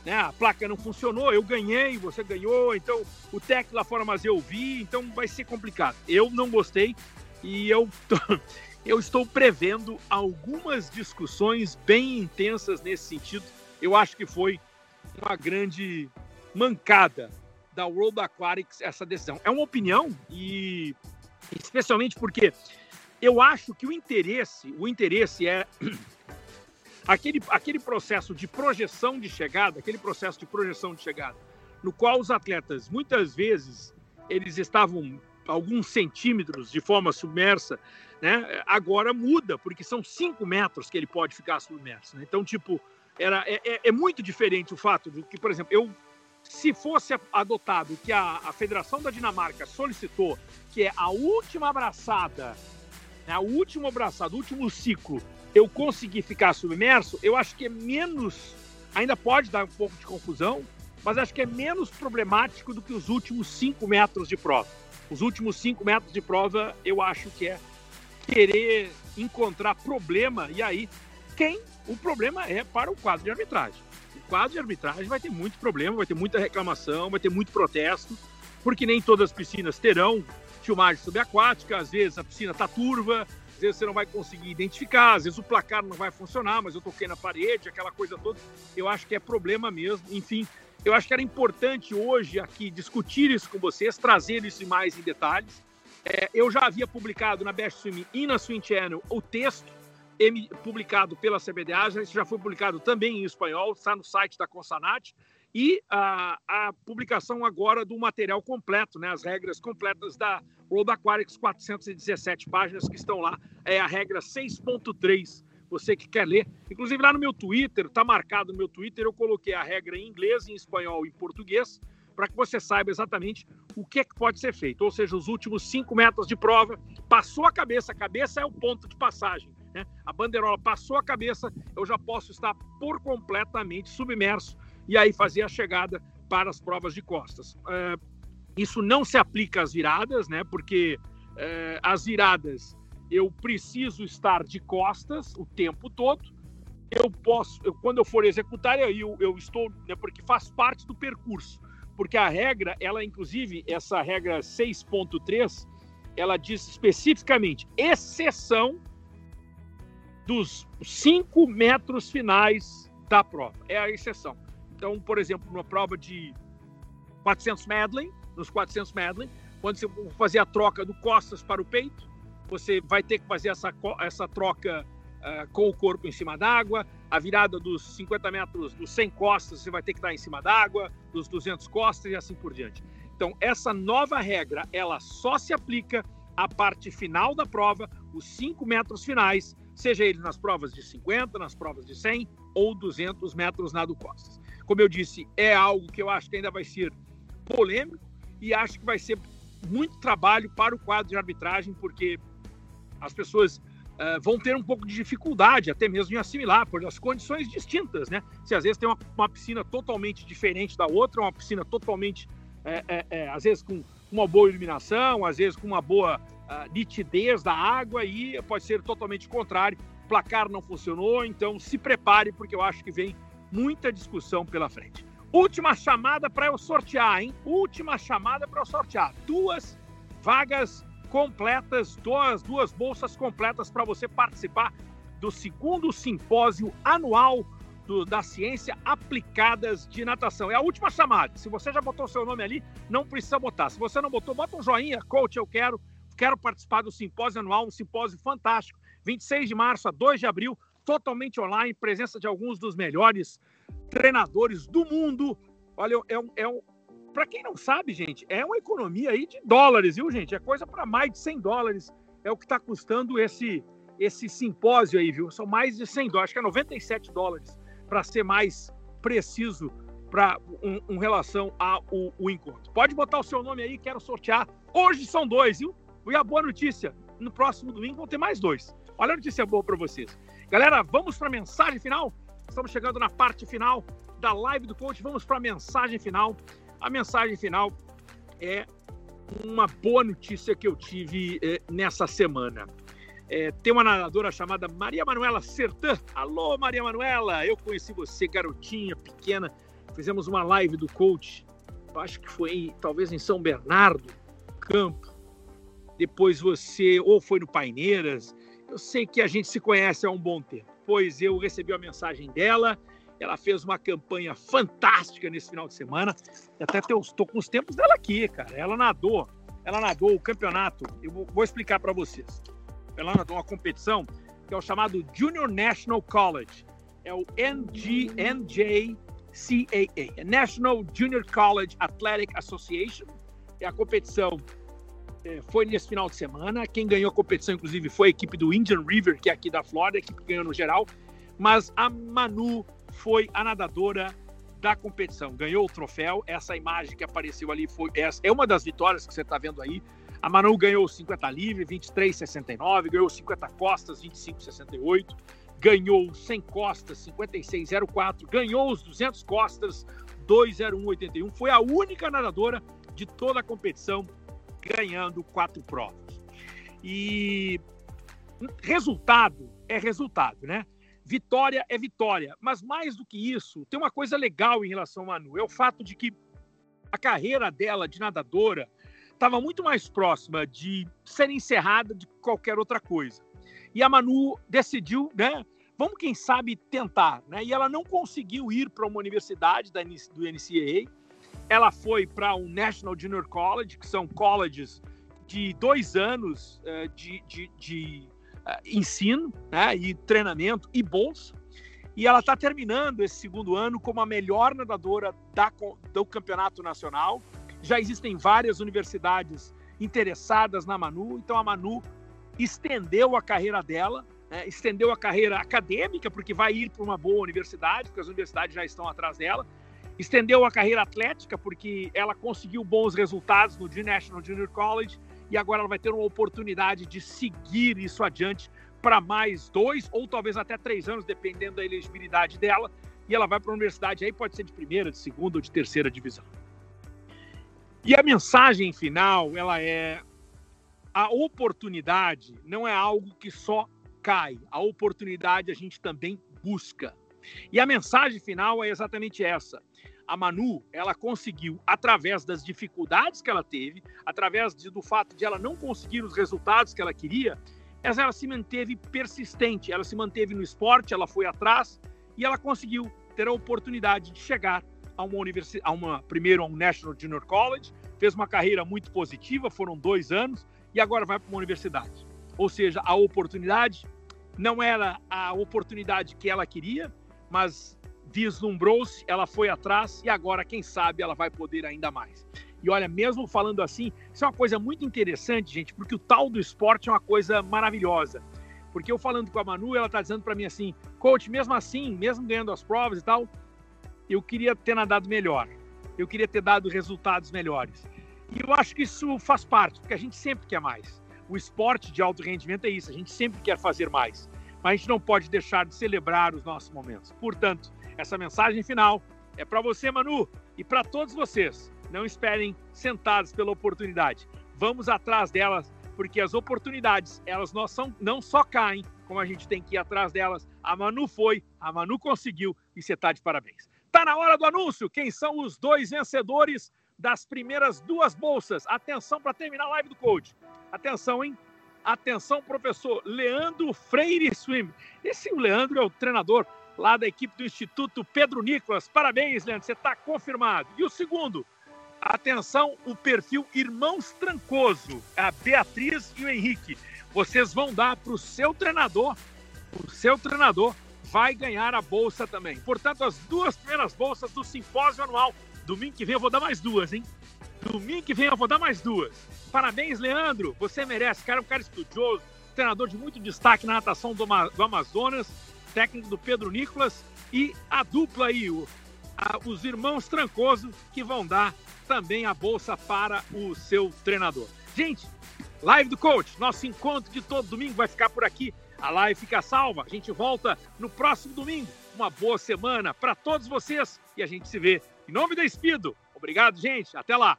[SPEAKER 1] né? A placa não funcionou, eu ganhei, você ganhou, então o técnico lá fora, mas eu vi, então vai ser complicado. Eu não gostei e eu, eu estou prevendo algumas discussões bem intensas nesse sentido. Eu acho que foi uma grande mancada da World Aquatics essa decisão. É uma opinião e especialmente porque eu acho que o interesse, o interesse é aquele, aquele processo de projeção de chegada, aquele processo de projeção de chegada, no qual os atletas, muitas vezes, eles estavam alguns centímetros de forma submersa, né? Agora muda, porque são cinco metros que ele pode ficar submerso. Né? Então, tipo, era, é, é, é muito diferente o fato de que, por exemplo, eu se fosse adotado que a, a Federação da Dinamarca solicitou, que é a última abraçada, né, a última abraçada, o último ciclo, eu conseguir ficar submerso, eu acho que é menos, ainda pode dar um pouco de confusão, mas acho que é menos problemático do que os últimos cinco metros de prova. Os últimos cinco metros de prova, eu acho que é querer encontrar problema, e aí quem o problema é para o quadro de arbitragem. O quadro de arbitragem vai ter muito problema, vai ter muita reclamação, vai ter muito protesto, porque nem todas as piscinas terão filmagem subaquática, às vezes a piscina está turva, às vezes você não vai conseguir identificar, às vezes o placar não vai funcionar, mas eu toquei na parede, aquela coisa toda. Eu acho que é problema mesmo. Enfim, eu acho que era importante hoje aqui discutir isso com vocês, trazer isso mais em detalhes. É, eu já havia publicado na Best Swim e na Swim Channel o texto publicado pela CBDA, isso já foi publicado também em espanhol, está no site da Consanat, e a, a, publicação agora do material completo, né, as regras completas da World Aquatics, 417 páginas que estão lá, é a regra 6.3, você que quer ler. Inclusive lá no meu Twitter, está marcado no meu Twitter, eu coloquei a regra em inglês, em espanhol e em português, para que você saiba exatamente o que, é que pode ser feito. Ou seja, os últimos cinco metros de prova, passou a cabeça, a cabeça é o ponto de passagem. Né? A bandeirola passou a cabeça, eu já posso estar por completamente submerso e aí fazer a chegada para as provas de costas. É, isso não se aplica às viradas, né? Porque é, as viradas eu preciso estar de costas o tempo todo. Eu posso, eu, quando eu for executar, eu, eu estou, né, porque faz parte do percurso. Porque a regra, ela inclusive, essa regra 6.3, ela diz especificamente exceção dos cinco metros finais da prova. É a exceção. Então, por exemplo, numa prova de 400 medley, nos 400 medley, quando você fazer a troca do costas para o peito, você vai ter que fazer essa, essa troca uh, com o corpo em cima d'água. A virada dos 50 metros, dos 100 costas, você vai ter que estar em cima d'água, dos 200 costas e assim por diante. Então, essa nova regra, ela só se aplica à parte final da prova, os 5 metros finais, seja ele nas provas de 50, nas provas de 100 ou 200 metros nado costas. Como eu disse, é algo que eu acho que ainda vai ser polêmico e acho que vai ser muito trabalho para o quadro de arbitragem, porque as pessoas uh, vão ter um pouco de dificuldade até mesmo em assimilar, por as condições distintas, né? Se às vezes tem uma, uma piscina totalmente diferente da outra, uma piscina totalmente, é, é, é, às vezes com uma boa iluminação, às vezes com uma boa uh, nitidez da água, e pode ser totalmente contrário. O placar não funcionou, então se prepare, porque eu acho que vem muita discussão pela frente. Última chamada para eu sortear, hein? Última chamada para eu sortear. Duas vagas completas, duas, duas bolsas completas para você participar do segundo simpósio anual do, da ciência aplicadas de natação. É a última chamada. Se você já botou seu nome ali, não precisa botar. Se você não botou, bota um joinha, coach, eu quero. Quero participar do simpósio anual, um simpósio fantástico. 26 de março a 2 de abril, totalmente online, presença de alguns dos melhores treinadores do mundo. Olha, é um, é um para quem não sabe, gente, é uma economia aí de dólares, viu, gente? É coisa para mais de 100 dólares. É o que está custando esse esse simpósio aí, viu? São mais de 100 dólares, acho que é 97 dólares, para ser mais preciso para um, um, relação ao o encontro. Pode botar o seu nome aí, quero sortear. Hoje são dois, viu? E a boa notícia, no próximo domingo vão ter mais dois. Olha a notícia boa para vocês. Galera, vamos para a mensagem final? Estamos chegando na parte final da live do coach. Vamos para a mensagem final. A mensagem final é uma boa notícia que eu tive é, nessa semana. É, tem uma nadadora chamada Maria Manuela Sertã. Alô, Maria Manuela! Eu conheci você, garotinha, pequena. Fizemos uma live do coach. Acho que foi talvez em São Bernardo, campo. Depois você ou foi no Paineiras. Eu sei que a gente se conhece há um bom tempo depois eu recebi a mensagem dela. Ela fez uma campanha fantástica nesse final de semana. Até estou com os tempos dela aqui, cara. Ela nadou, ela nadou o campeonato. Eu vou, explicar para vocês. Ela nadou uma competição que é o chamado Junior National College. É o NG, NJCAA, National Junior College Athletic Association. É a competição é, foi nesse final de semana. Quem ganhou a competição, inclusive, foi a equipe do Indian River, que é aqui da Flórida, a equipe que ganhou no geral. Mas a Manu foi a nadadora da competição, ganhou o troféu. Essa imagem que apareceu ali foi essa, é uma das vitórias que você está vendo aí. A Manu ganhou 50 livre, 23,69, ganhou 50 costas, 25,68, ganhou 100 costas, 56,04, ganhou os 200 costas, 2,01,81. Foi a única nadadora de toda a competição ganhando quatro provas. E resultado é resultado, né? Vitória é vitória. Mas mais do que isso, tem uma coisa legal em relação a Manu, é o fato de que a carreira dela de nadadora estava muito mais próxima de ser encerrada de qualquer outra coisa. E a Manu decidiu, né? Vamos, quem sabe, tentar. Né? E ela não conseguiu ir para uma universidade da, do NCAA. Ela foi para o um National Junior College, que são colleges de dois anos uh, de, de, de uh, ensino né? e treinamento e bolsa. E ela está terminando esse segundo ano como a melhor nadadora da, do campeonato nacional. Já existem várias universidades interessadas na Manu, então a Manu estendeu a carreira dela, né? estendeu a carreira acadêmica, porque vai ir para uma boa universidade, porque as universidades já estão atrás dela, estendeu a carreira atlética, porque ela conseguiu bons resultados no National Junior College, e agora ela vai ter uma oportunidade de seguir isso adiante para mais dois ou talvez até três anos, dependendo da elegibilidade dela. E ela vai para a universidade aí, pode ser de primeira, de segunda ou de terceira divisão. E a mensagem final, ela é a oportunidade não é algo que só cai. A oportunidade a gente também busca. E a mensagem final é exatamente essa. A Manu, ela conseguiu, através das dificuldades que ela teve, através de, do fato de ela não conseguir os resultados que ela queria, ela se manteve persistente, ela se manteve no esporte, ela foi atrás e ela conseguiu ter a oportunidade de chegar a uma universidade, a uma primeiro a um National Junior College, fez uma carreira muito positiva, foram dois anos e agora vai para uma universidade. Ou seja, a oportunidade não era a oportunidade que ela queria, mas vislumbrou-se, ela foi atrás e agora, quem sabe, ela vai poder ainda mais. E olha, mesmo falando assim, isso é uma coisa muito interessante, gente, porque o tal do esporte é uma coisa maravilhosa. Porque eu falando com a Manu, ela tá dizendo para mim assim, coach, mesmo assim, mesmo ganhando as provas e tal, eu queria ter nadado melhor. Eu queria ter dado resultados melhores. E eu acho que isso faz parte, porque a gente sempre quer mais. O esporte de alto rendimento é isso, a gente sempre quer fazer mais. Mas a gente não pode deixar de celebrar os nossos momentos. Portanto, essa mensagem final é para você, Manu, e para todos vocês. Não esperem sentados pela oportunidade. Vamos atrás delas, porque as oportunidades, elas não, são, não só caem, como a gente tem que ir atrás delas. A Manu foi, a Manu conseguiu e você está de parabéns. Tá na hora do anúncio. Quem são os dois vencedores das primeiras duas bolsas? Atenção para terminar a live do coach. Atenção, hein? Atenção, professor Leandro Freire Swim. Esse Leandro é o treinador lá da equipe do Instituto Pedro Nicolas. Parabéns, Leandro, você está confirmado. E o segundo, atenção, o perfil Irmãos Trancoso, a Beatriz e o Henrique. Vocês vão dar para o seu treinador, o seu treinador vai ganhar a bolsa também. Portanto, as duas primeiras bolsas do simpósio anual. Domingo que vem eu vou dar mais duas, hein? Domingo que vem eu vou dar mais duas. Parabéns, Leandro. Você merece. Cara, é um cara estudioso, treinador de muito destaque na natação do, do Amazonas, técnico do Pedro Nicolas e a dupla aí, o, a, os irmãos Trancoso, que vão dar também a bolsa para o seu treinador. Gente, live do coach, nosso encontro de todo domingo vai ficar por aqui. A live fica salva. A gente volta no próximo domingo. Uma boa semana para todos vocês e a gente se vê em nome da Espido. Obrigado, gente. Até lá.